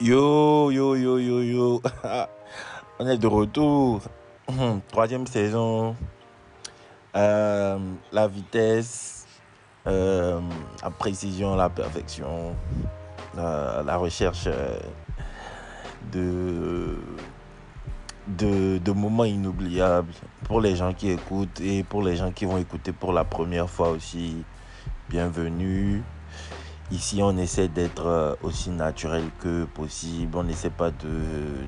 Yo, yo, yo, yo, yo. On est de retour. Troisième saison. Euh, la vitesse, euh, la précision, la perfection, la recherche euh, de, de, de moments inoubliables pour les gens qui écoutent et pour les gens qui vont écouter pour la première fois aussi. Bienvenue. Ici, on essaie d'être euh, aussi naturel que possible. On n'essaie pas de,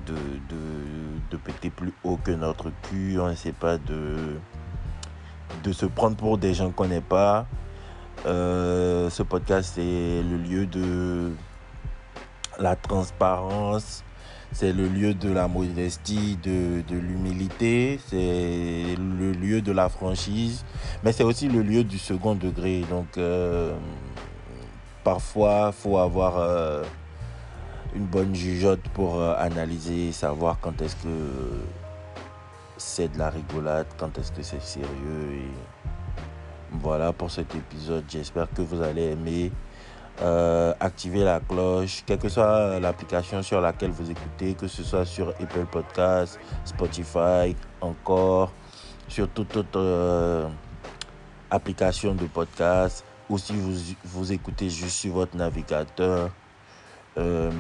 de, de, de péter plus haut que notre cul. On n'essaie pas de, de se prendre pour des gens qu'on n'est pas. Euh, ce podcast, c'est le lieu de la transparence. C'est le lieu de la modestie, de, l'humilité. C'est le lieu de la franchise. Mais c'est aussi le lieu du second degré. Donc... Euh, parfois, il faut avoir euh, une bonne jugeote pour euh, analyser, savoir quand est-ce que c'est de la rigolade, quand est-ce que c'est sérieux. Voilà pour cet épisode. J'espère que vous allez aimer. Euh, activer la cloche, quelle que soit l'application sur laquelle vous écoutez, que ce soit sur Apple Podcast, Spotify, encore, sur toute autre euh, application de podcast ou si vous, vous écoutez juste sur votre navigateur, euh,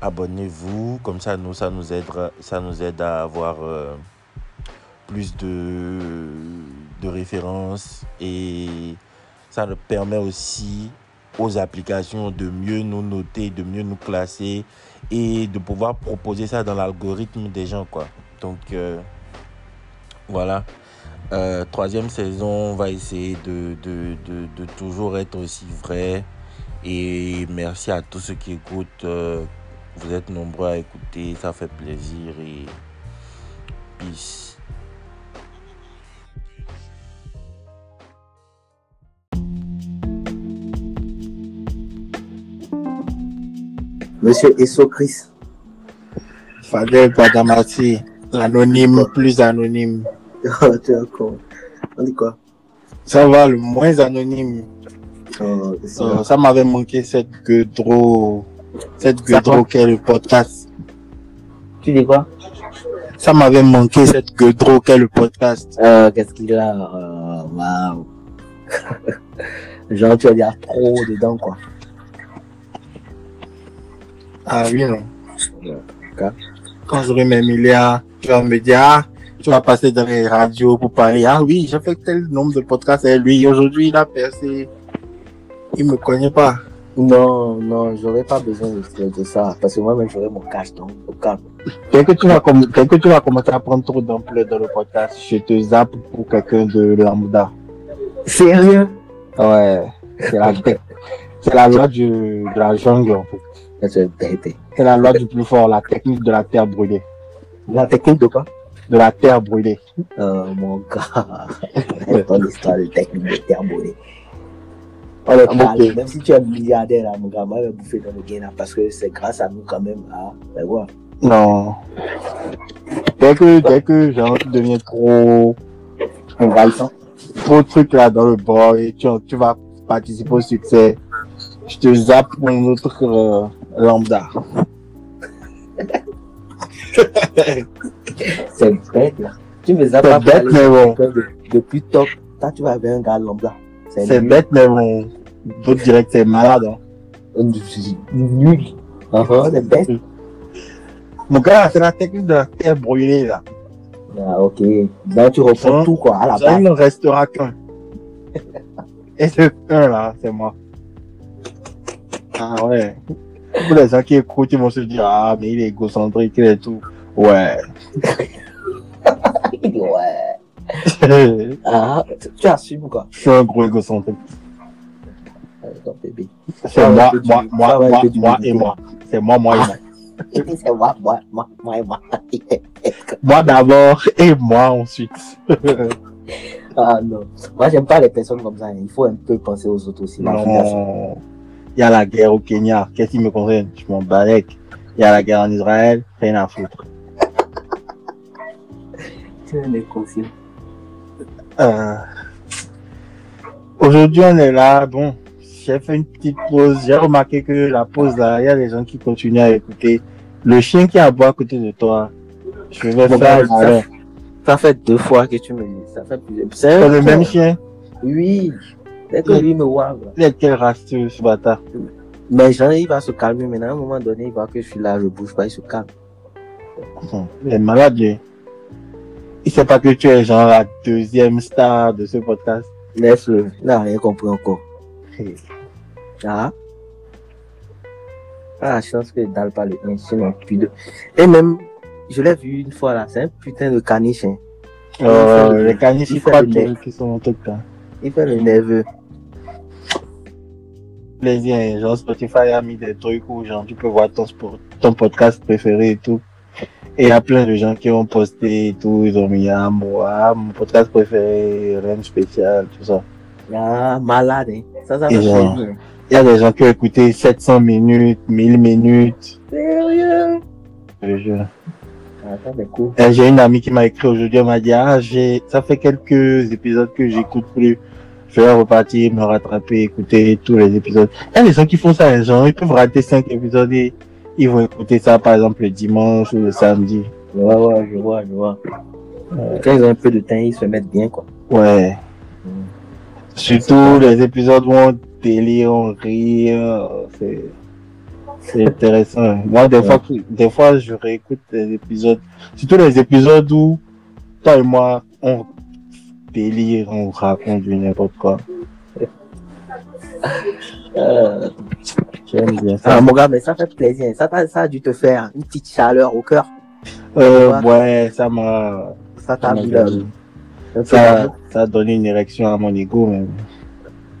abonnez-vous. Comme ça, nous, ça nous aidera, ça nous aide à avoir euh, plus de, de références et ça nous permet aussi aux applications de mieux nous noter, de mieux nous classer et de pouvoir proposer ça dans l'algorithme des gens, quoi. Donc, euh, voilà. Euh, troisième saison, on va essayer de, de, de, toujours être aussi vrai. Et merci à tous ceux qui écoutent. Euh, vous êtes nombreux à écouter, ça fait plaisir et peace. Monsieur Essocris. Fadel Badamati, l'anonyme plus anonyme. Oh, tu es con. On dit quoi? Ça va, le moins anonyme. oh, Euh, ça m'avait manqué cette gueudreau, cette gueudreau qu'est le podcast. Tu dis quoi? Ça m'avait manqué cette gueudreau qu'est le podcast. euh, Qu'est-ce qu'il a? Euh, Waouh Genre, tu vas dire trop dedans, quoi. Ah oui, non. Quand j'aurai mes milliards, tu vas me dire, ah, tu vas passer dans les radios pour parler. Ah oui, j'ai fait tel nombre de podcasts avec lui. Aujourd'hui, il a percé. Il me connaît pas. Non, non, j'aurais pas besoin de, de ça. Parce que moi-même, j'aurais mon cash, donc, au calme. Dès que tu vas, que tu vas commencer à prendre trop d'ampleur dans le podcast, je te zappe pour quelqu'un de lambda. Sérieux? Ouais, c'est la, c'est la loi du, de la jungle, en fait. C'est la loi du plus fort, la technique de la terre brûlée. La technique de quoi? De la terre brûlée. Euh, mon gars. Ton histoire de technique de terre brûlée. On est Ah, calme. ok. Même si tu es milliardaire, là, mon gars, moi, je vais bouffer dans le gain, là, parce que c'est grâce à nous, quand même, à, ben, voilà. Non. Dès que, dès que, genre, tu deviens trop, Envahissant. trop de trucs là dans le bord et tu, tu vas participer au succès, je te zappe pour une autre euh, lambda. C'est bête, là. Tu me C'est pas bête, mais bon. quelqu'un de, de plus top. Toi, tu vas avec un gars lambda. C'est bête, mais bon. D'autres que c'est malade, hein. Nul. Uh-huh, c'est bête. Mon gars, c'est la technique de la terre brûlée, là. Ah, ok. Donc, tu reprends Hein? tout, quoi, à la Ça, base. il ne restera qu'un. Et ce un là, c'est moi. Ah ouais. Pour les gens qui écoutent, ils vont se dire, ah, mais il est égocentrique, il est tout. Ouais. ouais. Ah, tu, assumes, quoi. Je suis un gros égocentrique. C'est moi, moi, moi, moi, moi et moi. C'est moi, moi et moi. c'est moi, moi, moi, moi, moi. Moi d'abord et moi ensuite. ah, non. Moi, j'aime pas les personnes comme ça. hein. Il faut un peu penser aux autres aussi. Non. Il y a la guerre au Kenya. Qu'est-ce qui me concerne? Je m'en balèque. Il y a la guerre en Israël. Rien à foutre. Tu es un inconscient. Euh, Aujourd'hui, on est là. Bon, j'ai fait une petite pause. J'ai remarqué que la pause là, il y a des gens qui continuent à écouter. Le chien qui aboie à côté de toi, je vais Bon, faire un malin. Ça fait deux fois que tu me dis. Ça fait plusieurs. C'est C'est le même chien? Oui. Dès que lui me voit. Il est de quelle race ce bâtard? Mais genre, il va se calmer maintenant. À un moment donné, il voit que je suis là, je bouge pas, il se calme. Il est malade, lui. Il sait pas que tu es genre la deuxième star de ce podcast. Laisse-le. Il n'a rien compris encore. Ah. Ah, chance que dalle pas le 1, sinon plus deux. Et même, je l'ai vu une fois là, c'est un putain de caniche. hein. Fait le- les caniches, il ils fait croient le mec. qu'ils sont en tout cas. Il fait le nerveux. Plaisir, genre Spotify a mis des trucs où genre tu peux voir ton sport, ton podcast préféré et tout. Et il y a plein de gens qui ont posté et tout, ils ont mis ah, moi, mon podcast préféré, rien de spécial, tout ça. Ah, malade, hein. Ça, ça genre-. Il y a des gens qui ont écouté 700 minutes, 1000 minutes. Sérieux? je te jure. Ah, J'ai une amie qui m'a écrit aujourd'hui, elle m'a dit, ah, j'ai, ça fait quelques épisodes que j'écoute plus. Je vais repartir, me rattraper, écouter tous les épisodes. Il y a des gens qui font ça, hein, genre, ils peuvent rater cinq épisodes et ils vont écouter ça, par exemple, le dimanche ou le samedi. Ouais, ouais, je vois, je vois. Quand ils ont un peu de temps, ils se mettent bien, quoi. Ouais. Surtout les épisodes où on délire, on rit, euh, c'est, c'est intéressant. Moi, des fois, des fois, je réécoute les épisodes, surtout les épisodes où toi et moi, on délire, on raconte du n'importe quoi. Euh, J'aime bien ça. ah, mon gars, mais ça fait plaisir. Ça, ça a dû te faire une petite chaleur au cœur. Euh, ouais, ça m'a, Ça t'a mis peu ça, ça a donné une érection à mon ego, même.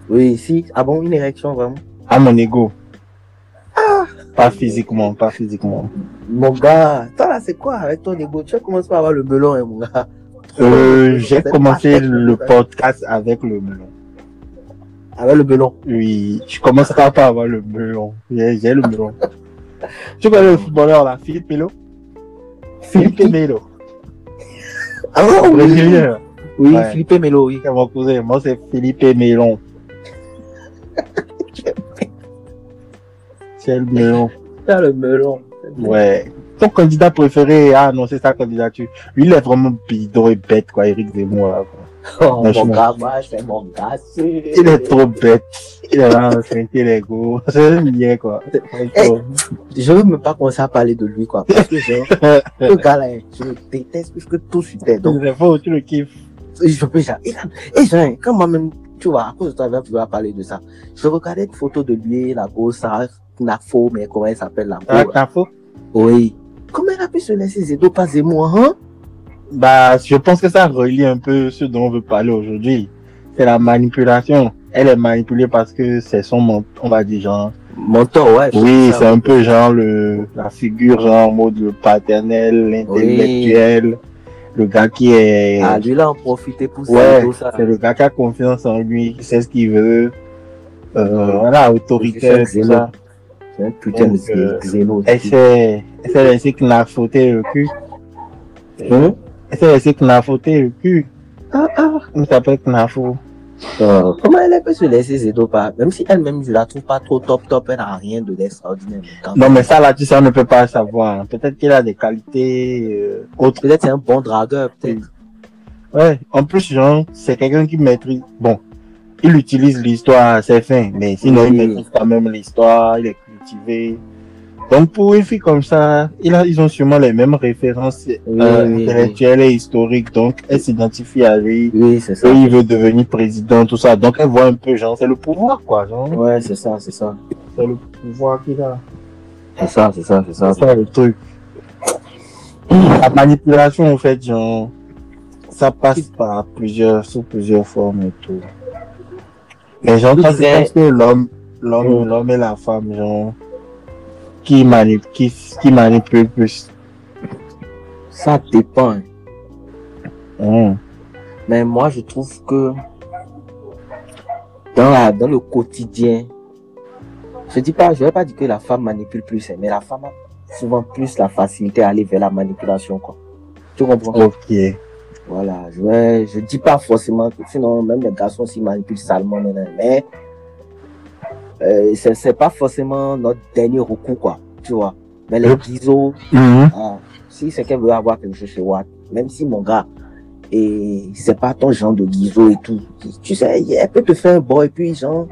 Oui, si. Ah bon, une érection, vraiment? À mon ego. Pas physiquement, pas physiquement. Mon gars, toi là, c'est quoi avec ton ego? Tu commences par avoir le melon, hein, mon gars? Euh, j'ai C'est commencé le podcast avec le melon. Avec le melon. Oui, je commence pas par avoir le melon. J'ai j'ai le melon. tu connais le footballeur là, Philippe Melo? Philippe Melo. Ah oui, oui Ouais. Philippe Melo, oui. C'est mon cousin. Moi, c'est Philippe Mélon. C'est le melon. T'as le melon. Ouais. Ton candidat préféré a annoncé sa candidature. Lui, il est vraiment bidon et bête, quoi, Eric Zemmour. là, quoi. Oh, mon gars, moi, c'est mon gars. c'est- Il est trop bête. Il est là, c'est les go. C'est un lien, quoi. Eh, Je veux même pas commencer à parler de lui, quoi. Parce que genre, le gars là, je le déteste plus que tout sur terre. Donc, c'est faux, tu le kiffes. je peux genre, et, et genre, quand moi-même, tu vois, à cause de toi, je vais parler de ça. Je regardais une photo de lui, la grosse, ça, Nafo, mais comment elle s'appelle, la Ah, go, t'as faux? Oui. Comment elle a pu se laisser Zedo pas Zemmour, hein? Bah, je pense que ça relie un peu ce dont on veut parler aujourd'hui. C'est la manipulation. Elle est manipulée parce que c'est son, on va dire, genre. Mentor, ouais. Oui, c'est un peu genre le, la figure, genre, en mode le paternel, l'intellectuel. Le gars qui est, Ah, lui, là, en profiter pour ouais, ça. c'est le gars qui a confiance en lui, qui sait ce qu'il veut. Euh, voilà, autoritaire, C'est tout ça. C'est un putain de Donc. Elle s'est, elle s'est laissé knafouter le cul. Hein? Elle s'est laissé knafouter le cul. Ah, ah, on s'appelle knafou. Euh, comment elle peut se laisser Zedo pas? Même si elle-même, je la trouve pas trop top top, elle n'a rien de l'extraordinaire. Non, mais ça, là, tu sais, on ne peut pas savoir. Peut-être qu'il a des qualités euh, autres. Peut-être c'est un bon dragueur, peut-être. Ouais, en plus, genre, c'est quelqu'un qui maîtrise. Bon, il utilise l'histoire à ses fins, mais sinon, il Oui. maîtrise quand même l'histoire, il est Donc, pour une fille comme ça, ils ont sûrement les mêmes références euh, oui, intellectuelles et historiques. Donc, elle s'identifie à lui. Oui, c'est ça. Et il veut devenir président, tout ça. Donc, elle voit un peu, genre, c'est le pouvoir, quoi. Genre, Ouais, c'est ça, c'est ça. c'est le pouvoir qu'il a. C'est ça, c'est ça, c'est ça. C'est ça le truc. La manipulation, en fait, genre, ça passe par plusieurs, sous plusieurs formes et tout. Mais genre, tu penses que l'homme, l'homme, Mm. l'homme et la femme, genre, qui manipule, qui, qui manipule plus. Ça dépend. hein. Mm. Mais moi, je trouve que dans, la, dans le quotidien, je dis pas, je vais pas dire que la femme manipule plus, hein, mais la femme a souvent plus la facilité à aller vers la manipulation, quoi. Tu comprends? Ok. Voilà, je vais, je dis pas forcément que sinon même les garçons s'y manipulent salement, mais euh, c'est c'est pas forcément notre dernier recours, quoi, tu vois. Mais les biseaux, Mhm. ah, si c'est qu'elle veut avoir quelque chose chez Watt, même si mon gars, et c'est pas ton genre de guiseau et tout, tu sais, elle peut te faire un boy, et puis genre,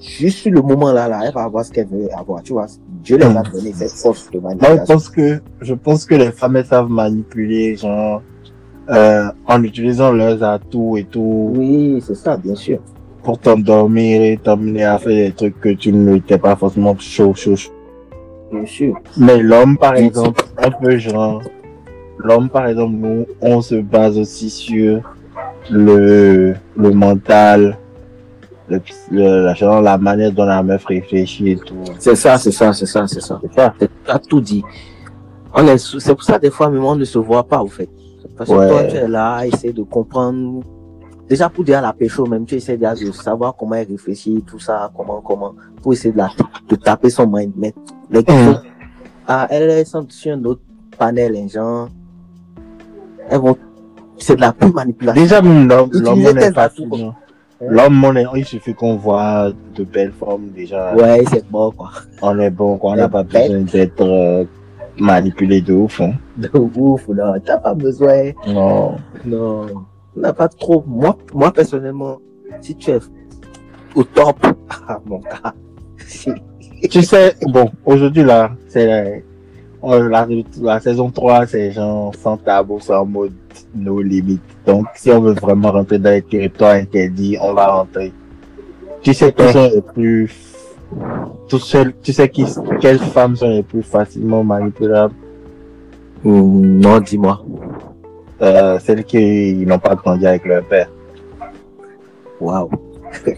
juste sur le moment là, là, elle va avoir ce qu'elle veut avoir, tu vois. Dieu les a donné cette force de Moi, je manipulation. pense que, je pense que les femmes, elles savent manipuler, genre, euh, en utilisant leurs atouts et tout, Oui, c'est ça, bien sûr. Pour t'endormir et t'amener à faire des trucs que tu n'étais pas forcément chaud, chaud, chaud. Bien sûr. Mais l'homme, par exemple, un peu genre, l'homme, par exemple, nous, on se base aussi sur le, le mental, le, le- la, manière dont la meuf réfléchit et tout. C'est ça, c'est ça, c'est ça, c'est ça. C'est ça. Tu as tout dit. On est c'est pour ça, des fois, même on ne se voit pas, au fait. Parce que Ouais. toi, tu es là, essayer de comprendre. Déjà, pour dire à la pécho, même, tu essaies déjà de savoir comment elle réfléchit, tout ça, comment, comment, pour essayer de la, de taper son mind. Mais, les Mhm. ah, elles, elles sont sur un autre panel, les gens. Elles vont, c'est de la pure manipulation. Déjà, même l'homme, l'homme, est atouts. non. L'homme, on est, il suffit qu'on voit de belles formes, déjà. Ouais, c'est bon, quoi. On est bon, quoi. On n'a pas Bête. besoin d'être euh, manipulé de ouf, hein. De ouf, non, t'as pas besoin. Non. Non, on n'a pas trop. Moi, moi personnellement, si tu es au top, ah, mon gars, tu sais, bon, aujourd'hui, là, c'est la, euh, la, la saison 3, c'est genre sans tabou, sans mode, nos limites. Donc, si on veut vraiment rentrer dans les territoires interdits, on va rentrer. Tu sais qui sont les plus, tout seul, tu sais qui, quelles femmes sont les plus facilement manipulables? Non, dis-moi. Euh, celles qui n'ont pas grandi avec leur père. Waouh.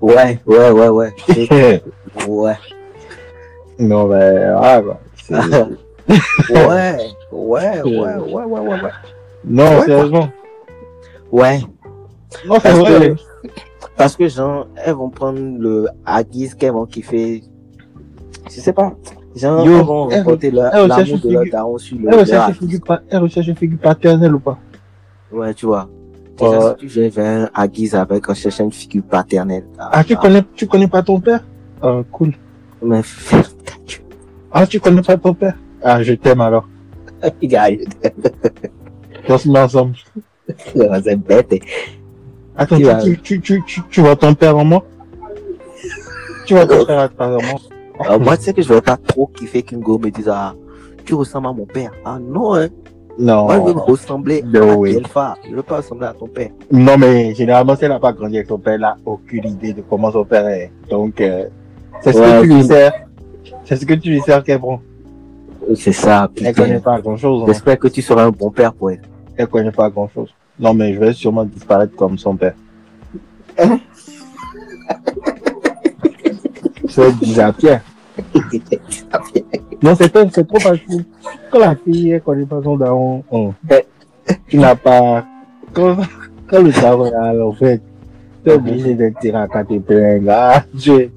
ouais, ouais, ouais, ouais. Ouais. non, ben, ah, c'est- Ouais, ouais, ouais, ouais, ouais, ouais, ouais. non, Ouais, sérieusement. Ouais, Non, c'est parce vrai. que, parce que genre, elles vont prendre le Aguise qu'elles vont kiffer. Je sais pas. Genre, leur- elles l'amour recherchent de leur une daron sur le Elle recherche, une figure, pa- elle recherche une figure paternelle ou pas? Ouais, tu vois. Déjà, Ouais. si tu viens un Aguise avec en cherchant une figure paternelle. Ah, tu connais, tu connais pas ton père? Ah, cool. Mais ferme ta gueule. Ah, tu connais pas ton père? Ah, je t'aime alors. Gars, On se met ensemble. c'est bête. Attends, Tu tu, vas- tu, tu, tu, tu, tu vois ton père en moi? Tu vois ton père en moi? Euh, moi, tu sais que je vais pas trop kiffer qu'une go me dise, ah, tu ressembles à mon père. Ah non, hein. Moi, je veux Non. ressembler No à way. Delpha. Je veux pas ressembler à ton père. Non, mais généralement, si elle n'a pas grandi avec son père, elle n'a aucune idée de comment son père est. Donc, euh, c'est ce Ouais, que tu lui sers. C'est ce que tu lui sers qu'elle prend. C'est ça, Elle connaît putain. pas grand chose. J'espère que tu seras un bon père pour elle. Elle connaît pas grand chose. Non, mais je vais sûrement disparaître comme son père. C'est déjà Pierre. Non, c'est trop facile. Quand la fille, connaît pas son daron, oh, tu n'as pas, quand, quand le daron est là, en fait, tu es obligé de tirer à quatre épingles. Ah, je,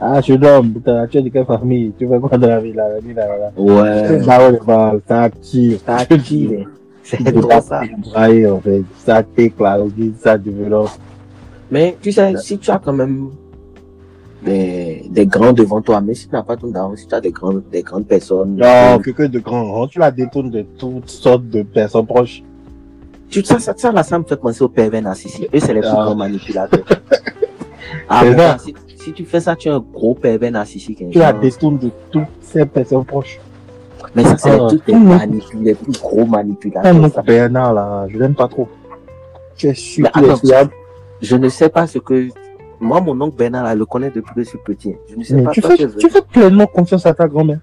ah, je dorme, putain, tu es de quelle famille? Tu fais quoi dans la vie, là, la vie, là, là? Ouais. est pas, ça tire. Ça tire. C'est trop ça. en fait. Ça t'éclate, ça développe. Mais tu sais, si tu as quand même des, des grands devant toi, mais si tu n'as pas ton daron, si tu as des grandes, des grandes personnes, Non, quelqu'un de grand tu la détournes de toutes sortes de personnes proches. tu ça, ça, ça, là, ça me fait penser aux pervers narcissiques. Eux, c'est les plus Ah. grands manipulateurs. ah, gars, si, si tu fais ça, tu es un gros pervers narcissique. Tu la détournes de toutes ces personnes proches. Mais ça, c'est Ah. les les, manipul- les plus gros Ah, manipulateurs. mon ça. Bernard, là, je l'aime pas trop. Tu es Mais fiable. Je ne sais pas ce que. Moi, mon oncle Bernard, là, le connaît depuis que je suis petit. Je ne sais Mais pas tu fais, tu fais pleinement confiance à ta grand-mère.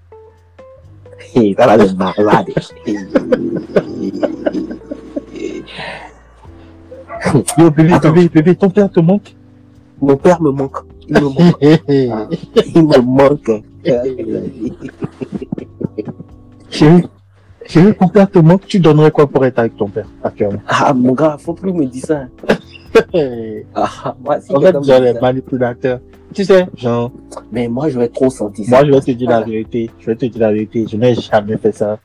Hey, ça, là, le malade. Yo, bébé, Attends. bébé, bébé, ton père te manque? Mon père me manque. Il me manque. Il me manque. Chérie, chérie, ton père te manque. Tu donnerais quoi pour être avec ton père, actuellement? Ah, mon gars, faut plus me dire ça. Ah, moi, si En fait, genre, les manipulateurs. Tu sais, genre, Mais moi, je vais trop sentir ça. moi, je vais te dire la vérité. Je vais te dire la vérité. Je n'ai jamais fait ça.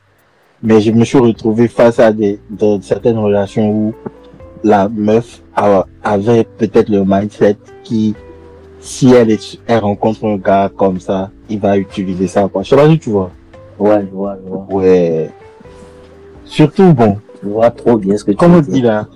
Mais je me suis retrouvé face à des, de certaines relations où la meuf avait peut-être le mindset qui, si elle, est, elle rencontre un gars comme ça, il va utiliser ça, quoi. Je sais pas si tu vois. Ouais, je vois, je vois. Ouais. Surtout, bon, Je vois trop bien ce que tu comme on dit là,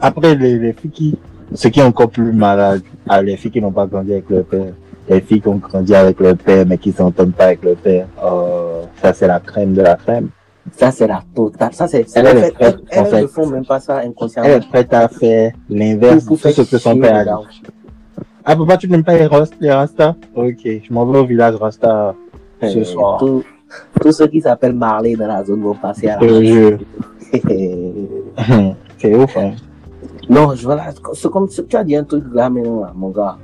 après les, les filles qui, ce qui est encore plus malade, ah, les filles qui n'ont pas grandi avec leur père, les filles qui ont grandi avec leur père mais qui s'entendent pas avec leur père, euh, ça c'est la crème de la crème. Ça, c'est la totale. Ça, c'est, Elle en est prête, en fait. ne font même pas ça inconsciemment. Elle est prête à faire l'inverse de tout ce que son père a dit. Ah papa, tu n'aimes pas les, les Rasta Ok, je m'en vais au village Rasta ce Euh, soir. Tous tous ceux qui s'appellent Marley dans la zone vont passer à la. C'est ouf, hein. Non, je voilà, c'est comme ce- tu as dit un truc là maintenant, là, mon gars.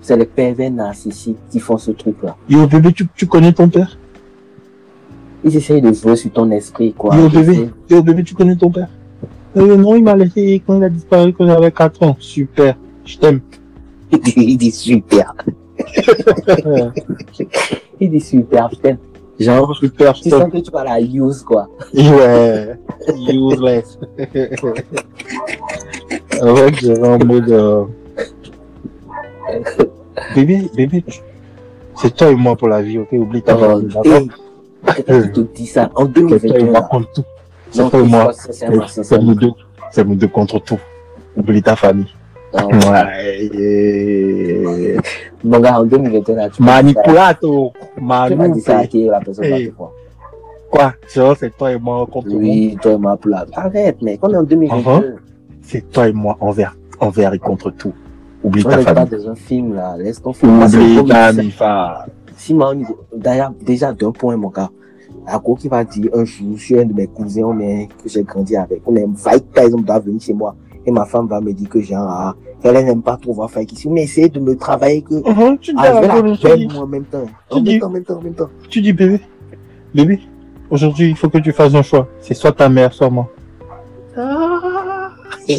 C'est les pervers narcissiques qui font ce truc-là. Yo bébé, tu, tu connais ton père? Ils essayent de jouer sur ton esprit, quoi. Yo bébé, yo bébé, tu connais ton père? Euh, Non, il m'a laissé quand il a disparu quand j'avais 4 ans. Super, je t'aime. Il dit super. Il dit super, putain. Genre, Super, je tu t'aime. sens que tu vas la use, quoi. Ouais, useless. fait, j'avais en mode. euh, Bébé, bébé, tu- c'est toi et moi pour la vie, ok? Oublie ta Oh, quelqu'un qui te dit ça en C'est toi et 2021. moi là. contre tout. C'est toi et tu moi. C'est nous deux. C'est nous deux contre tout. Oublie ta famille. Non, Ouais. et- Mon gars, en 2021, là, tu ça- Manipulato. tu dit ça qui la personne Hey. te voir. Quoi? Genre, c'est toi et moi contre tout? Oui, toi et moi pour la. Arrête, mec, on est en 2022. C'est toi et moi envers, envers et contre tout. Oublie On ta n'est pas famille. dans un film là, laisse ton film. Oublie ta mifa. Si moi, d'ailleurs, déjà d'un point, mon gars, à quoi qui va dire un jour, je suis un de mes cousins, on est, que j'ai grandi avec, on est Fight Tyson doit venir chez moi, et ma femme va me dire que genre, ah, qu'elle n'aime pas trop voir Fight ici, mais essaye de me travailler que, Mhm, Tu dis, ah, je vais la peine, moi, en même temps. Tu En dis- même temps, en même temps, en même temps. tu dis, bébé, bébé, aujourd'hui, il faut que tu fasses un choix. C'est soit ta mère, soit moi.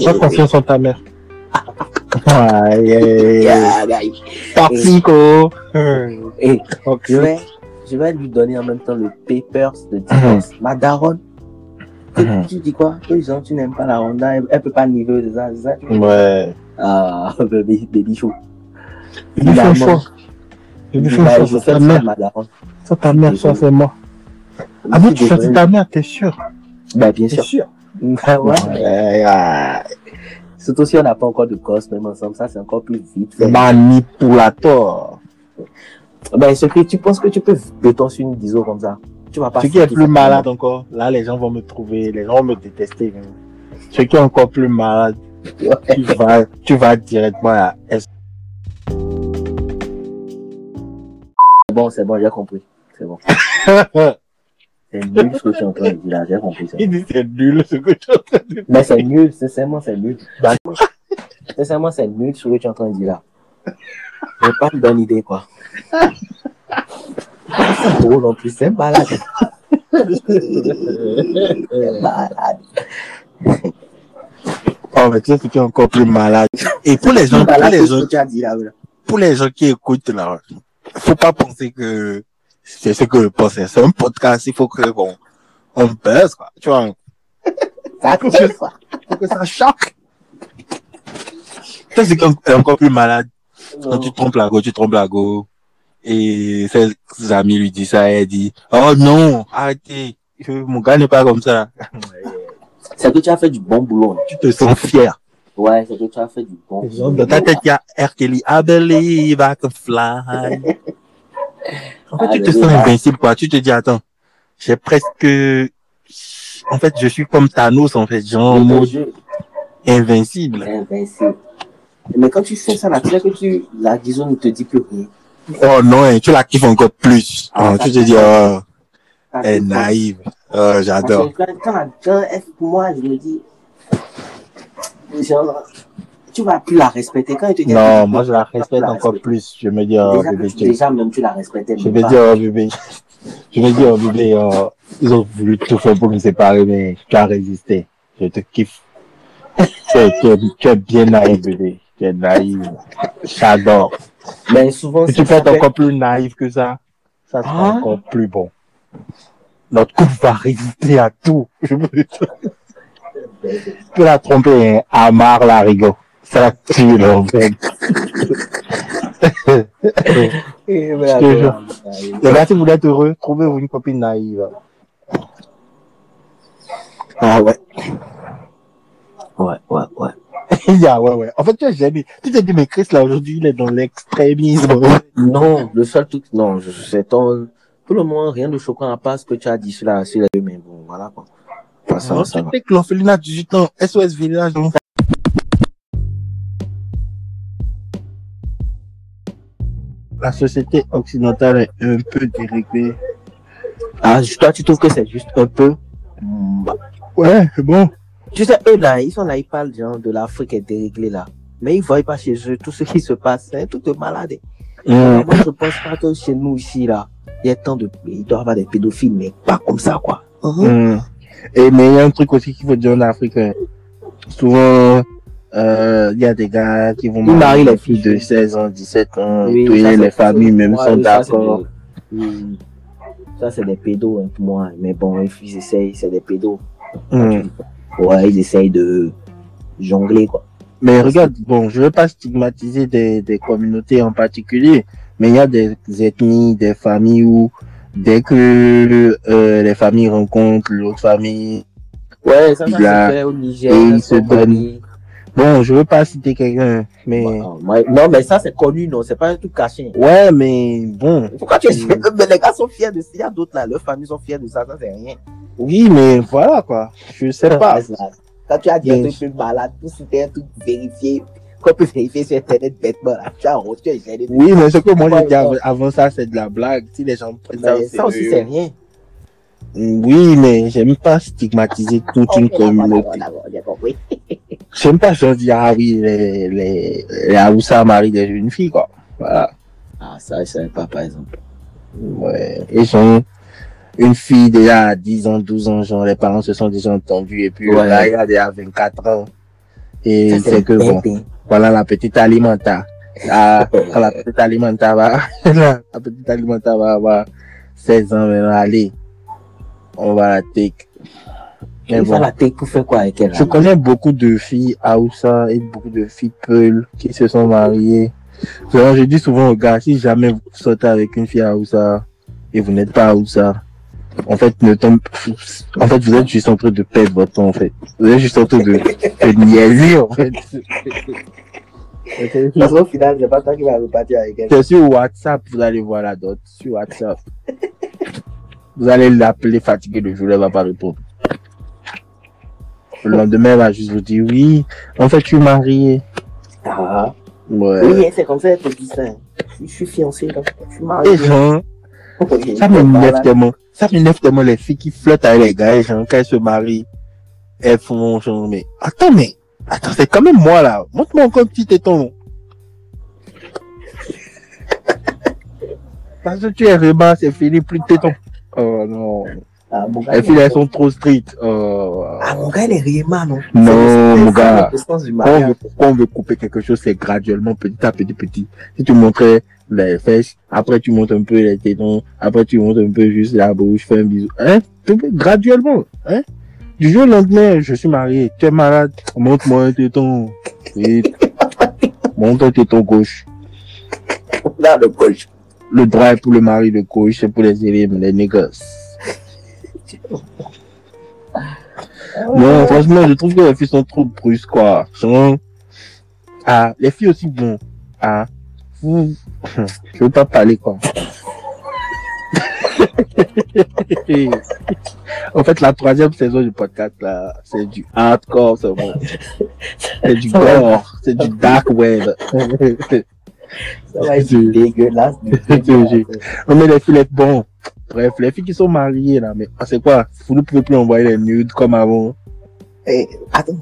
Pas confiance en ta mère. Ok. je vais, je vais lui donner en même temps le papers de divorce. Ma daronne, que Mhm. tu dis quoi? Que tu n'aimes pas la Honda, elle, peut pas niveler c'est ça? Ouais. Ah, baby, baby fais Bah, un choix. je Soit fais ta mère, soit ta mère, soit c'est moi. Ah bon, tu choisis ta mère, t'es sûr? Bah, bien sûr? Bah, ouais? Surtout si on n'a pas encore de cause, même ensemble, ça c'est encore plus vite fait. Manipulator. Ben, ce que tu penses que tu peux béton sur une diso comme ça? Tu vas pas Ce qui est plus malade encore, là, les gens vont me trouver, les gens vont me détester. même. Ce qui est encore plus malade, tu vas, tu vas directement à S. Bon, c'est bon, j'ai compris. C'est bon. C'est nul ce que tu es en train de dire là, j'ai compris ça. Il dit c'est nul ce que tu es en train de dire. Mais c'est nul, sincèrement, c'est nul. Sincèrement, c'est nul ce que tu es en train de dire là. J'ai pas une bonne idée, quoi. C'est drôle en plus, c'est malade. C'est malade. Oh, mais tu sais est encore plus malade. Et pour les gens, C'est pour les gens, pour les gens qui écoutent là, faut pas penser que c'est ce que je pense. C'est un podcast, il faut que, bon, on buzz, quoi. Tu vois, Ça te fait quoi faut que ça choque. Tu sais ce qui est encore plus malade. Quand tu trompes la go, tu trompes la go. Et ses amis lui disent ça, elle dit, oh non, arrêtez, mon gars n'est pas comme ça. C'est que tu as fait du bon boulot. Tu te sens fier. Ouais, c'est que tu as fait du bon Genre, Dans ta tête, il y a R. Kelly, I believe I can fly. En fait, tu te sens invincible, quoi. Tu te dis, attends, j'ai presque, en fait, je suis comme Thanos, en fait, genre, invincible. invincible. Mais quand tu fais ça là, tu sais que tu, la guison ne te dit plus rien. Oh non, hein, tu la kiffes encore plus. Ah, Oh, tu te dis, oh, Ça, elle est naïve. Oh, j'adore. Quand, quand, pour moi, je me dis, genre, tu vas plus la respecter. Quand elle te dit, Non, tu moi, je la respecte encore plus. Je me dis, oh, Déjà, bébé, tu- tu- déjà, même tu la respectais. Je pas. dire, oh, bébé, je vais dire, oh, bébé, oh, ils ont voulu tout faire pour nous séparer, mais tu as résisté. Je te kiffe. tu, es, tu, es, tu es bien naïf, bébé. Tu es naïf. J'adore. Mais souvent, Si tu peux être encore plus naïf que ça, ça sera Ah. encore plus bon. notre couple va résister à tout. Je peux, la tromper, hein. Amar Larigot. Ça tue, là, en fait. Et Je te jure. Les gars, si vous êtes heureux, trouvez-vous une copine naïve. Ah ouais. Ouais, ouais, ouais. Il y a, ouais, ouais. En fait, tu as gêné. Tu t'es dit, mais Chris, là, aujourd'hui, il est dans l'extrémisme. Non, le seul truc, non, je c'est ton, pour le moment, rien de choquant à part ce que tu as dit sur la, sur deux, mais bon, voilà, quoi. Enfin, ça, Non, ça va. c'était que l'orpheline a 18 ans. SOS Village. La société occidentale est un peu déréglée. Ah, toi, tu trouves que c'est juste un peu, Mm, bah, Ouais, c'est bon. Tu sais, eux là, ils sont là, ils parlent genre de l'Afrique est déréglée là. Mais ils voient pas chez eux tout ce qui se passe. C'est un truc de malade. Moi, je pense pas que chez nous ici là, il y a tant de, il doit y avoir des pédophiles, mais pas comme ça quoi. Hum. Et mais il y a un truc aussi qu'il faut dire en Afrique. hein. Souvent, euh, il y a des gars qui vont Ils marient les filles de 16 ans, 17 ans. Oui, et puis ça, les familles même sont d'accord. Ça, c'est des pédos hein, pour moi. Mais bon, ils essayent, c'est des pédos. Hum. Ouais, ils essayent de jongler quoi. Mais regarde, bon, je veux pas stigmatiser des, des communautés en particulier, mais il y a des ethnies, des familles où dès que euh, les familles rencontrent l'autre famille, Ouais, ça, ça au Niger. et ils se donnent. Bon, je veux pas citer quelqu'un, mais ouais. Non, mais ça, c'est connu, non. C'est pas un truc caché. ouais, mais bon, Pourquoi tu es Mais les gars sont fiers de ça? Il y a d'autres là, leurs familles sont fiers de ça. Ça, c'est rien. oui, mais voilà quoi, je sais pas. Quand tu as dit un Mais- truc plus malade, tout c'était un truc vérifié, qu'on peut vérifier sur Internet bêtement, là. Tu as honte, tu es gêné. Oui, mais ce que moi j'ai dit avant ça, c'est de la blague. Si les gens prennent ça, ça aussi, c'est rien. Oui, mais j'aime pas stigmatiser toute une d'accord, communauté. d'accord, d'accord, j'ai compris. J'aime pas genre dire, ah oui, les, les, les Haoussa marient des jeunes filles, quoi. Voilà. Ah, ça, je savais pas, par exemple. Ouais. Ils sont une fille déjà à 10 ans, 12 ans, genre, les parents se sont déjà entendus, et puis Ouais. là, il a déjà 24 ans. Et Ça, c'est que bon, voilà la petite alimenta. La, la petite alimenta va, la, la petite alimenta va avoir 16 ans, maintenant, allez. On va la take. Mais Il bon. faut la tête pour faire quoi avec elle? Je connais beaucoup de filles Aoussa et beaucoup de filles Peul qui se sont mariées. Je dis souvent aux gars, si jamais vous sortez avec une fille Aoussa et vous n'êtes pas Aoussa, en fait, ne tombe, en fait, vous êtes juste en train de perdre votre temps, en fait. Vous êtes juste en train de, de niaiser, en fait. Parce qu'au final, c'est pas toi qui vas repartir avec elle. C'est sur WhatsApp, vous allez voir la dot. Sur WhatsApp. Vous allez l'appeler fatigué le jour, elle va pas répondre. Le lendemain, elle va juste vous dire, oui, en fait, je suis marié. Ah. Ouais. Oui, c'est comme ça, elle te dit ça. Je suis fiancé, là. Je suis Et marié. genre, ça m'énerve tellement. Ça m'énerve tellement les filles qui flottent avec les gars, et genre, quand elles se marient, elles font genre, mais, attends, mais, attends, c'est quand même moi, là. Montre-moi encore un petit téton. Parce que tu es rebat, c'est fini, plus de téton. Oh non. Ah, mon gars, Les il filles, elles sont trop strictes. Oh. Ah, mon gars, il est réellement, non? Non, mon gars. Quand on, veut, quand on veut couper quelque chose, c'est graduellement, petit à petit, petit. Si tu montrais les fesses, après tu montes un peu les tétons, après tu montes un peu juste la bouche, fais un bisou. Hein? Graduellement. Hein? Du jour au lendemain, je suis marié. Tu es malade. Montre-moi un téton. Vite. Montre un téton gauche. Là, le gauche. Le droit est pour le mari, le gauche c'est pour les élimes, les négoces. Non, franchement, je trouve que les filles sont trop brusques, quoi. Genre, ah, les filles aussi, bon, ah, vous, je veux pas parler, quoi. en fait, la troisième saison du podcast, là, c'est du hardcore, c'est bon. C'est du gore, c'est du dark web. Ça va être C'est- dégueulasse. c'est- non, mais les filles, les- bon, bref, les filles qui sont mariées, là, mais, ah, c'est quoi? Vous ne pouvez plus envoyer les nudes comme avant. Eh, attends.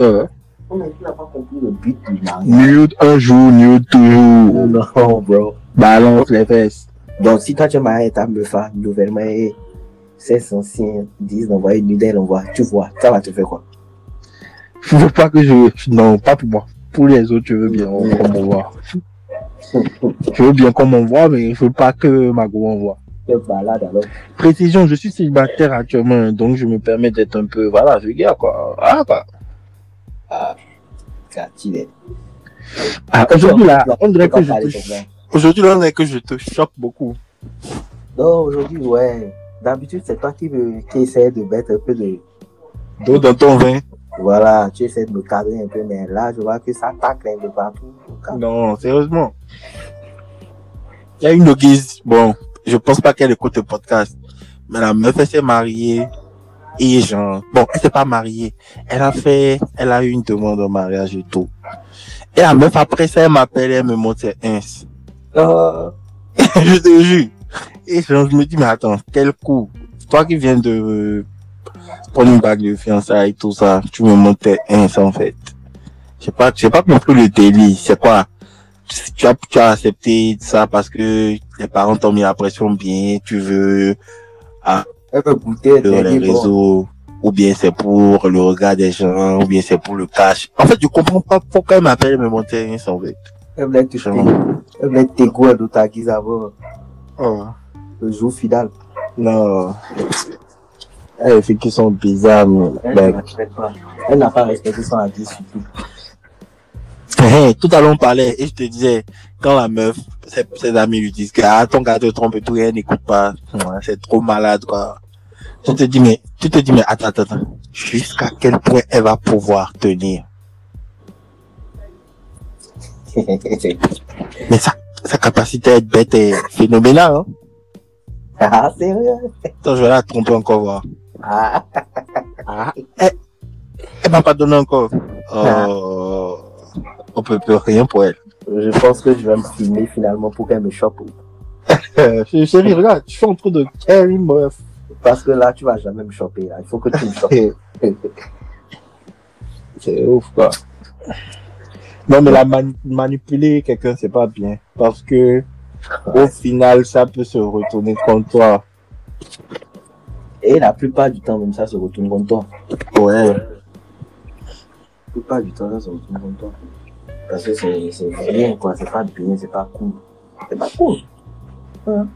Euh, On n'a pas compris le but du mariage. nude un jour, nude toujours. Non, bro. Balance les fesses. Donc, si toi, tu es marié ta meuf a nouvellement, et ses anciens disent d'envoyer une nudelle, on voit, tu vois, ça va te faire quoi? Je veux pas que je, non, pas pour moi. Pour les autres, je veux bien qu'on m'envoie. Je veux bien qu'on m'envoie, mais je veux pas que ma go envoie. Balade alors. Précision, je suis célibataire actuellement, donc je me permets d'être un peu, voilà, gars, quoi. Ah, quoi. Ah, Cathy, Ah, aujourd'hui, là, on dirait que je aujourd'hui, là, on dirait que je te choque beaucoup. Non, aujourd'hui, ouais. D'habitude, c'est toi qui, me, qui essaie de mettre un peu de. D'eau dans ton vin. Voilà, tu essaies de me cadrer un peu, mais là, je vois que ça tacle un peu partout. Non, sérieusement. Il y a une noguise, bon, je pense pas qu'elle écoute le podcast, mais la meuf, elle s'est mariée, et genre, bon, elle s'est pas mariée, elle a fait, elle a eu une demande en mariage et tout. Et la meuf, après ça, elle m'appelle, elle me montre ses ins. Oh, je te jure. Et genre, je me dis, mais attends, quel coup? Toi qui viens de prendre une bague de fiançailles et tout ça, tu me montres tes ins, en fait. J'ai pas, j'ai pas compris le délit. C'est quoi? Tu as, tu as accepté ça parce que les parents t'ont mis la pression bien, tu veux elle veut goûter, elle sur les bon, réseaux, ou bien c'est pour le regard des gens, ou bien c'est pour le cash. En fait, je comprends pas pourquoi elle m'appelle et me montre tes ins, en fait. elle voulait te Elle voulait te goûter de ta guise avant oh. le jour final. Non. Eh, Les filles qui sont bizarres, mais, Elle ben. Elle n'a pas respecté son avis surtout. Hey, tout à l'heure on parlait et je te disais, quand la meuf, ses, ses amis lui disent que ah, ton gars te trompe et tout, elle n'écoute pas, c'est trop malade quoi. Je te dis mais, tu te dis mais attends, attends, attends, jusqu'à quel point elle va pouvoir tenir? Mais sa, sa capacité à être bête est phénoménale. Hein. ah, sérieux? Attends, je vais la tromper encore voir. Ah, Ah, elle, elle m'a pas donné encore. Oh, on peut plus rien pour elle. je pense que je vais me filmer finalement pour qu'elle me chope. Chérie, regarde, je suis en train de carry meuf. Parce que là, tu vas jamais me choper. Là. Il faut que tu me chopes. C'est ouf, quoi. Non, mais la mani- manipuler quelqu'un, c'est pas bien. Parce que, au final, ça peut se retourner contre toi. Et la plupart du temps, même ça se retourne contre toi. Ouais. La plupart du temps, ça se retourne contre toi. Parce que c'est c'est rien, quoi. C'est pas bien, c'est pas cool. C'est pas cool. Hein?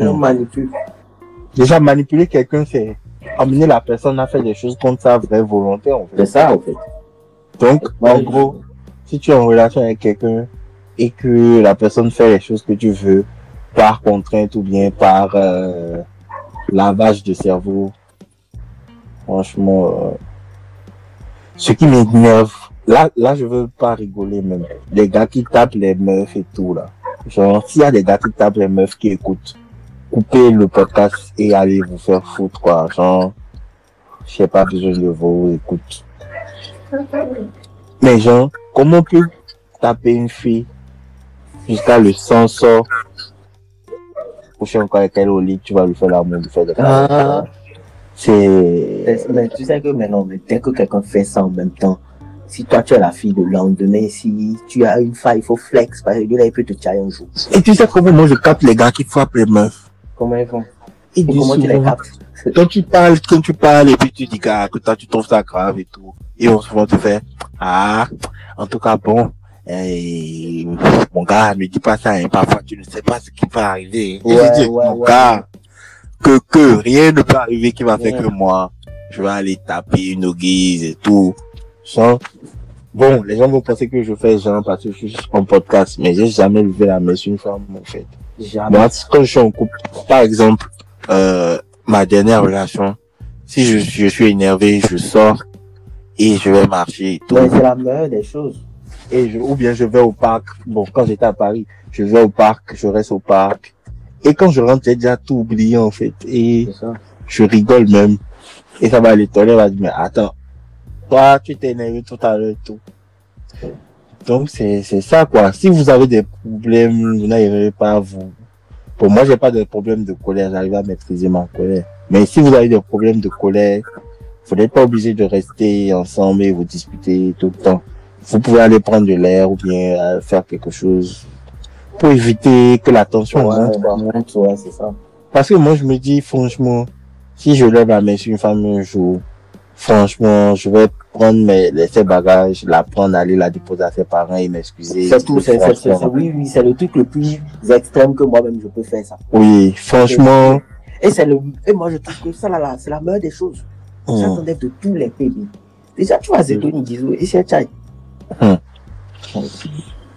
On manipule. Déjà, manipuler quelqu'un, c'est amener la personne à faire des choses contre sa vraie volonté, en fait. C'est ça, en fait. Donc, Ouais, en je- gros, si tu es en relation avec quelqu'un et que la personne fait les choses que tu veux par contrainte ou bien par euh, lavage de cerveau, franchement, euh, ce qui m'énerve, là, là, je veux pas rigoler même. Les gars qui tapent les meufs et tout, là. Genre, s'il y a des gars qui tapent les meufs qui écoutent, coupez le podcast et allez vous faire foutre, quoi. Genre, j'ai pas besoin de vos écoutes. Mais genre, comment on peut taper une fille jusqu'à le sang sort? Coucher encore avec elle au lit, tu vas lui faire l'amour, lui faire des Ah. C'est... Mais- tu sais que maintenant, mais dès que quelqu'un fait ça en même temps, si toi tu es la fille de lendemain, si tu as une faille, il faut flex, parce que lui là, il peut te tirer un jour. Et tu sais comment moi je capte les gars qui frappent les meufs Comment ils font? Et comment tu les captes? Quand tu parles, quand tu parles et puis tu dis que, que toi tu trouves ça grave et tout, et on souvent te fait, ah, en tout cas bon, eh, mon gars, ne dis pas ça, hein, parfois tu ne sais pas ce qui va arriver. Et Ouais, je dis, ouais, mon ouais. gars, que, que rien ne peut arriver qui va faire que moi, je vais aller taper une guise et tout. Bon, les gens vont penser que je fais genre parce que je suis en podcast, mais j'ai jamais levé la main sur une femme, en fait. Jamais. Moi, quand je suis en couple, par exemple, euh, ma dernière relation, si je, je suis énervé, je sors et je vais marcher et tout. Mais c'est la meilleure des choses. Et je, ou bien je vais au parc. Bon, quand j'étais à Paris, je vais au parc, je reste au parc. Et quand je rentre, j'ai déjà tout oublié, en fait. Et je rigole même. Et ça va va dire, mais attends, toi, tu t'es énervé tout à l'heure tout. Donc, c'est, c'est ça, quoi. Si vous avez des problèmes, vous n'arriverez pas à vous. Pour moi, j'ai pas de problème de colère, j'arrive à maîtriser ma colère. Mais si vous avez des problèmes de colère, vous n'êtes pas obligé de rester ensemble et vous disputer tout le temps. Vous pouvez aller prendre de l'air ou bien euh, faire quelque chose pour éviter que la tension Ouais, monte, ouais, c'est ça. Parce que moi, je me dis, franchement, si je lève la main sur une femme un jour, franchement, je vais prendre mes, ses bagages, la prendre, aller la déposer à ses parents et m'excuser. C'est tout, c'est, oui, oui, c'est le truc le plus extrême que moi-même je peux faire ça. Oui, franchement, Et c'est le, et moi je trouve que ça là, là c'est la meilleure des choses. Ça hum, t'enlève de tous les pays. Déjà, tu vois, Zeto Nigizo et c'est Tchaï. Hum.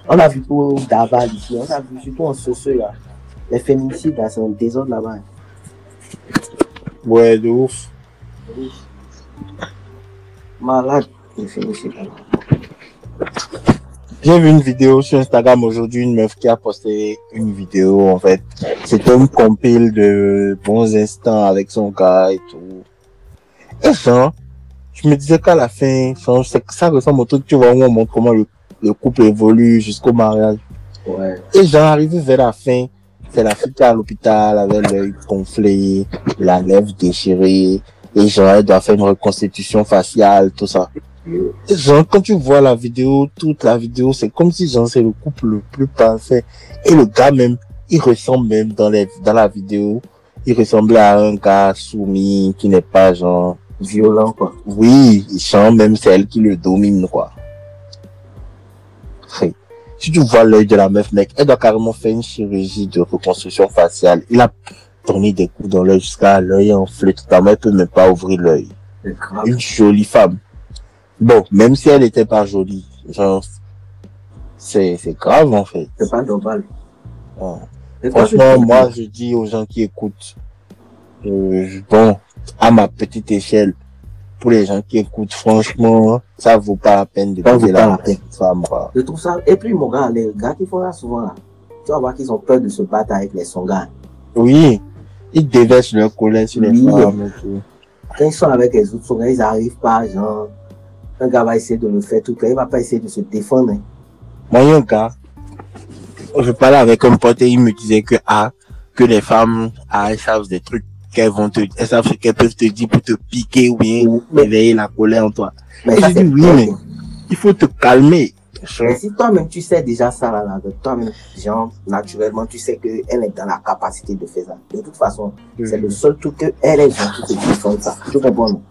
On a vu pour Daval ici, on a vu surtout en ce là. Les féminicides là, c'est un désordre là-bas. ouais, de ouf. Malade. J'ai vu une vidéo sur Instagram aujourd'hui, une meuf qui a posté une vidéo, en fait. C'était une compile de bons instants avec son gars et tout. Et genre, je me disais qu'à la fin, c'est que ça ressemble au truc, tu vois, où on montre comment le, le couple évolue jusqu'au mariage. Ouais. Et genre, arrivé vers la fin, c'est la fille qui est à l'hôpital avec l'œil gonflé, la lèvre déchirée, et genre, elle doit faire une reconstitution faciale, tout ça. Et genre, quand tu vois la vidéo, toute la vidéo, c'est comme si genre, c'est le couple le plus parfait. Et le gars même, il ressemble même dans les, dans la vidéo, il ressemblait à un gars soumis, qui n'est pas genre, Violent, quoi. oui, il chante même c'est elle qui le domine, quoi. Hey. Si tu vois l'œil de la meuf, mec, elle doit carrément faire une chirurgie de reconstruction faciale. Il a tourné des coups dans l'œil jusqu'à l'œil enflé totalement, elle peut même pas ouvrir l'œil. C'est grave. Une jolie femme. Bon, même si elle était pas jolie, genre, c'est, c'est grave, en fait. C'est pas normal. Ouais. Franchement, moi, je dis aux gens qui écoutent, euh, bon, à ma petite échelle, pour les gens qui écoutent, franchement, ça vaut pas la peine de pas la la peine. femme. Je trouve ça. Et puis, mon gars, les gars qui font ça souvent là, tu vas voir qu'ils ont peur de se battre avec les songas. Oui, ils déversent leur colère sur les Oui. femmes. Quand ils sont avec les autres ils arrivent pas, genre, un gars va essayer de le faire tout là, il va pas essayer de se défendre. hein. Moi, il y a un gars, je parlais avec un pote et il me disait que, ah, que les femmes, ah, elles savent des trucs qu'elles vont te, elles savent ce qu'elles peuvent te dire pour te piquer ou bien éveiller la colère en toi. mais Et ça, je dis oui, mais il faut te calmer. Mais si toi-même tu sais déjà ça là, là toi-même, genre, naturellement, tu sais qu'elle est dans la capacité de faire ça. De toute façon, c'est le seul truc qu'elle est genre qui défend ça. Tu comprends?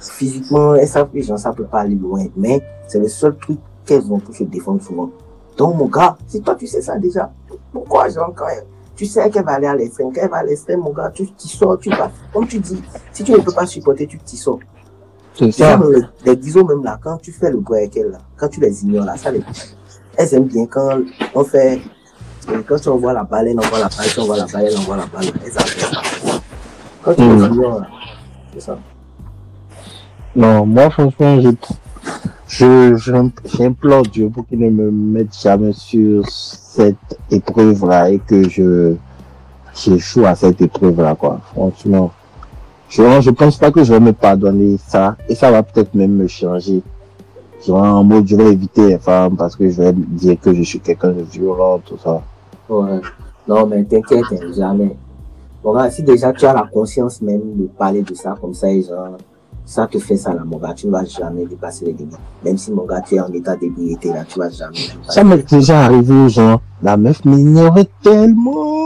C'est- Physiquement, elles savent que les gens, ça peut pas aller loin. Mais c'est le seul truc qu'elles ont pour se défendre souvent. Donc, mon gars, si toi tu sais ça déjà, pourquoi, genre, quand elle- tu sais qu'elle va aller à l'extrême, qu'elle va à l'extrême, mon gars, tu t'y sors, tu vas. Comme tu dis, si tu ne peux pas supporter, tu t'y sors. C'est ça. même les, guisos, même là, quand tu fais le goût avec elles, là, quand tu les ignores, là, ça les. Elles aiment bien quand on fait. euh, Quand tu envoies la balle, elle envoie la balle, tu envoies la balle, elle envoie la balle. Elles ça. Quand tu les ignores, là, c'est ça. Non, moi, franchement, je, je- j'implore Dieu pour qu'il ne me mette jamais sur cette épreuve-là et que je, j'échoue à cette épreuve-là, quoi. Franchement. Je, je pense pas que je vais me pardonner ça et ça va peut-être même me changer. Genre, en mode, je vais éviter les femmes parce que je vais dire que je suis quelqu'un de violent, tout ça. Ouais. Non, mais t'inquiète, hein, jamais. Bon, gars, si déjà tu as la conscience même de parler de ça comme ça, et genre, ça te fait ça là, mon gars, tu ne vas jamais dépasser les limites. Même si mon gars, tu es en état d'ébriété là, tu vas jamais. Ça m'est déjà arrivé, genre, la meuf m'ignorait tellement.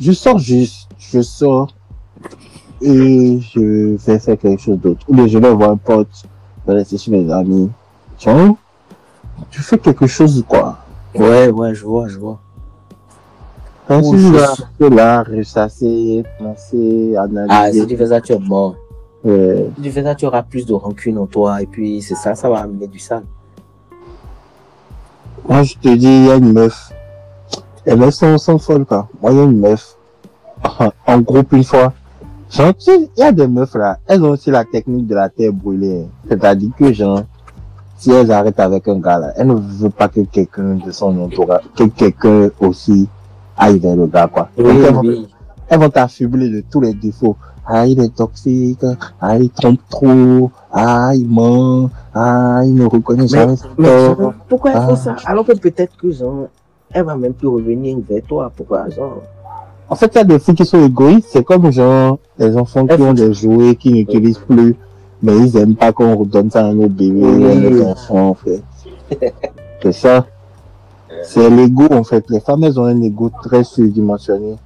Je sors juste, je sors et je vais faire quelque chose d'autre. Ou bien je vais voir un pote, je vais rester chez mes amis. Genre, tu fais quelque chose, quoi. Ouais, ouais, je vois, je vois. Quand Ou tu vas là, ressasser, penser, Ah, si analyser. tu fais ça, tu es mort. Ouais. Si tu fais ça, tu auras plus de rancune en toi, et puis c'est ça, ça va amener du sale. Moi, je te dis, il y a une meuf. Les meufs sont, sont folles, quoi. Moi, il y a une meuf. En groupe, une fois. Genre, tu sais, il y a des meufs, là. Elles ont aussi la technique de la terre brûlée. C'est-à-dire que, genre, si elles arrêtent avec un gars, là, elles ne veulent pas que quelqu'un de son entourage, que quelqu'un aussi aille vers le gars, quoi. Donc, elles vont- oui. elles vont t'affubler de tous les défauts. Ah, il est toxique. Ah, il trompe trop. Ah, il ment. Ah, il ne reconnaît jamais son tort. pourquoi elle Ah. fait ça? Alors que peut-être que, genre, elle va même plus revenir vers toi. Pourquoi, genre En fait, il y a des filles qui sont égoïstes. C'est comme genre les enfants qui ont des jouets qu'ils n'utilisent plus, mais ils aiment pas qu'on redonne ça à nos bébés, à nos enfants, en fait. C'est ça. C'est l'ego, en fait. Les femmes, elles ont un ego très surdimensionné.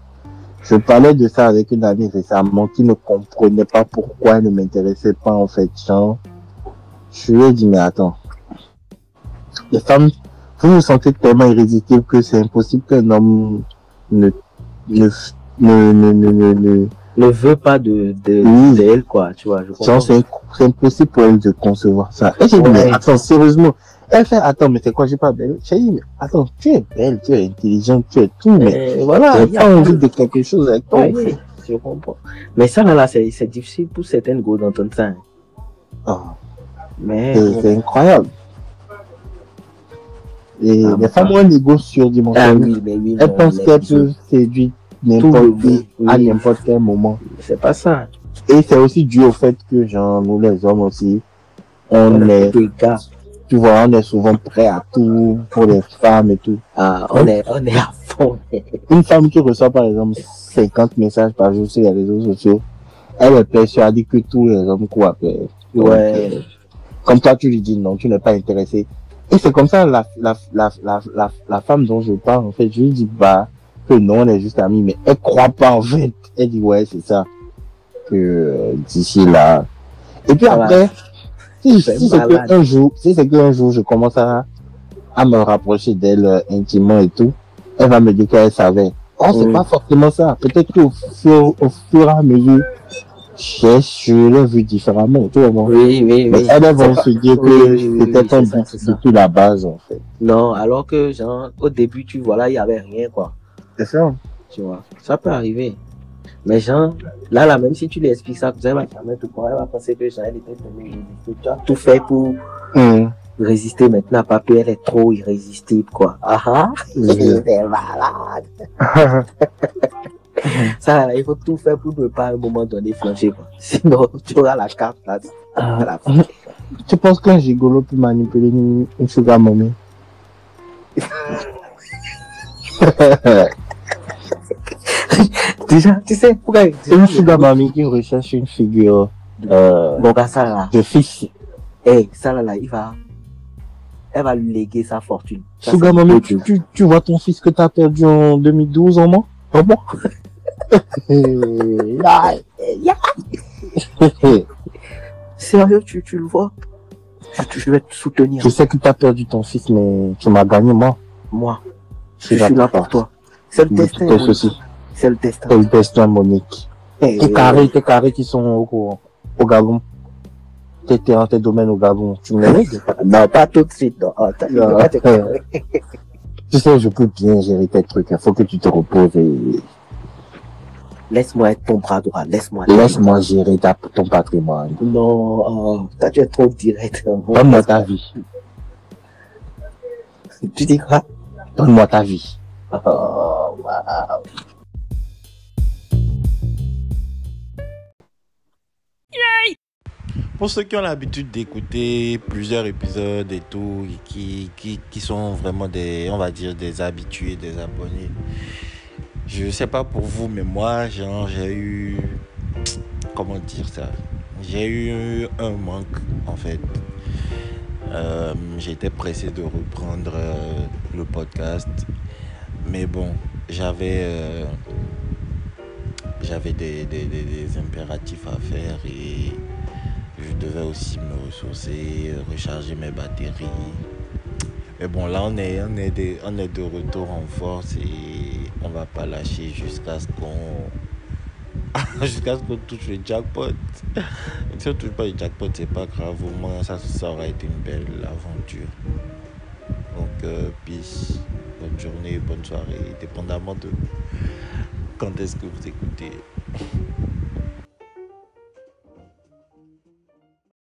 Je parlais de ça avec une amie récemment qui ne comprenait pas pourquoi elle ne m'intéressait pas en fait. Genre, je lui ai dit mais attends, les femmes, vous vous sentez tellement irrésistible que c'est impossible qu'un homme ne ne ne ne ne, ne, veut pas de, de, Oui. d'elle, quoi, tu vois. Je comprends. genre c'est impossible pour elle de concevoir ça. Et j'ai dit mais attends sérieusement. Elle fait attends mais c'est quoi j'ai pas belle. J'ai dit mais attends tu es belle, tu es intelligente, tu es tout mais Mais voilà. y a pas envie de quelque chose avec toi. Oui, je comprends. Mais ça, là, là, c'est, c'est difficile pour certaines go d'entendre ça. hein. Ah. Mais, c'est incroyable. Et Ah, les femmes ont un égo ah surdimensionné. oui, mais oui. Elles pensent les qu'elles peuvent séduire n'importe qui à n'importe quel moment. C'est pas ça. Et c'est aussi dû au fait que, genre, nous les hommes aussi, on On est, tu vois, on est souvent prêt à tout pour les femmes et tout. Ah, on est, on est à fond. Une femme qui reçoit, par exemple, 50 messages par jour sur les réseaux sociaux, elle est persuadée que tous les hommes courent après. Ouais. euh, Comme toi, tu lui dis non, tu n'es pas intéressé. Et c'est comme ça, la, la, la, la, la, la femme dont je parle, en fait, je lui dis pas que non, on est juste amis, mais elle croit pas, en fait. Elle dit, ouais, c'est ça. Que euh, d'ici là. Et puis après, si, C'est si c'est malade. qu'un jour, si c'est qu'un jour, je commence à, à me rapprocher d'elle euh, intimement et tout, elle va me dire qu'elle savait. Oh, c'est Oui. pas forcément ça. Peut-être qu'au fur, au fur et à mesure, je, je l'ai vu différemment, tu vois. moi. Oui, oui, Mais oui. elles vont se dire que oui, oui, c'était un but la base, en fait. Non, alors que, genre, au début, tu vois, là, il y avait rien, quoi. C'est ça. Tu vois. Ça peut arriver. Mais genre, là, là, même si tu lui expliques ça, elle va jamais te croire. Elle va penser que, genre, elle était. Tu as tout fait pour résister. Maintenant, papier, elle est trop irrésistible, quoi. Ah ah. Oui. C'est malade. Ça, là, il faut tout faire pour ne pas à un moment donné flancher, quoi. Sinon, tu auras la carte, là. à la fin. tu penses qu'un gigolo peut manipuler une, une sugar mommy? Déjà, tu sais, pourquoi Une sugar mommy qui recherche une figure euh, ça, là. de fils. Eh, ça, là, là, il va. Elle va lui léguer sa fortune. Ça, Sugar tu, tu, tu vois ton fils que t'as perdu en 2012 en moi Comment Sérieux, tu, tu le vois? Tu, tu- Je vais te soutenir. Je sais que t'as perdu ton fils, mais tu m'as gagné, moi. Moi, je suis là pour toi. C'est le destin. C'est le destin. C'est le destin, Monique. Eh, Tes carrés, tes carrés qui sont au, au Gabon. Tes terrains, tes domaines au Gabon. Tu me Non, pas tout de suite. Non. Oh, t'as- Tu sais, je peux bien gérer tes trucs. Il faut que tu te reposes et Laisse-moi être ton bras droit. Laisse-moi. laisse-moi gérer ta, ton patrimoine. Non, oh, toi, tu es trop direct. Donne-moi ta vie. Tu dis quoi? Donne-moi ta vie. Oh, wow. Pour ceux qui ont l'habitude d'écouter plusieurs épisodes et tout, et qui, qui, qui sont vraiment des, on va dire, des habitués, des abonnés, je sais pas pour vous, mais moi, genre, j'ai eu, comment dire ça, j'ai eu un manque, en fait. Euh, J'étais pressé de reprendre euh, le podcast, mais bon, j'avais, euh, j'avais des, des, des, impératifs à faire et je devais aussi me ressourcer, recharger mes batteries. Mais bon, là, on est, on est, de, on est de retour en force et on va pas lâcher jusqu'à ce qu'on. jusqu'à ce qu'on touche le jackpot. Si on touche pas le jackpot, c'est pas grave. Au moins, ça, ça aura été une belle aventure. Donc, euh, peace. Bonne journée, bonne soirée, dépendamment de quand est-ce que vous écoutez.